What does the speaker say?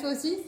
Toi aussi?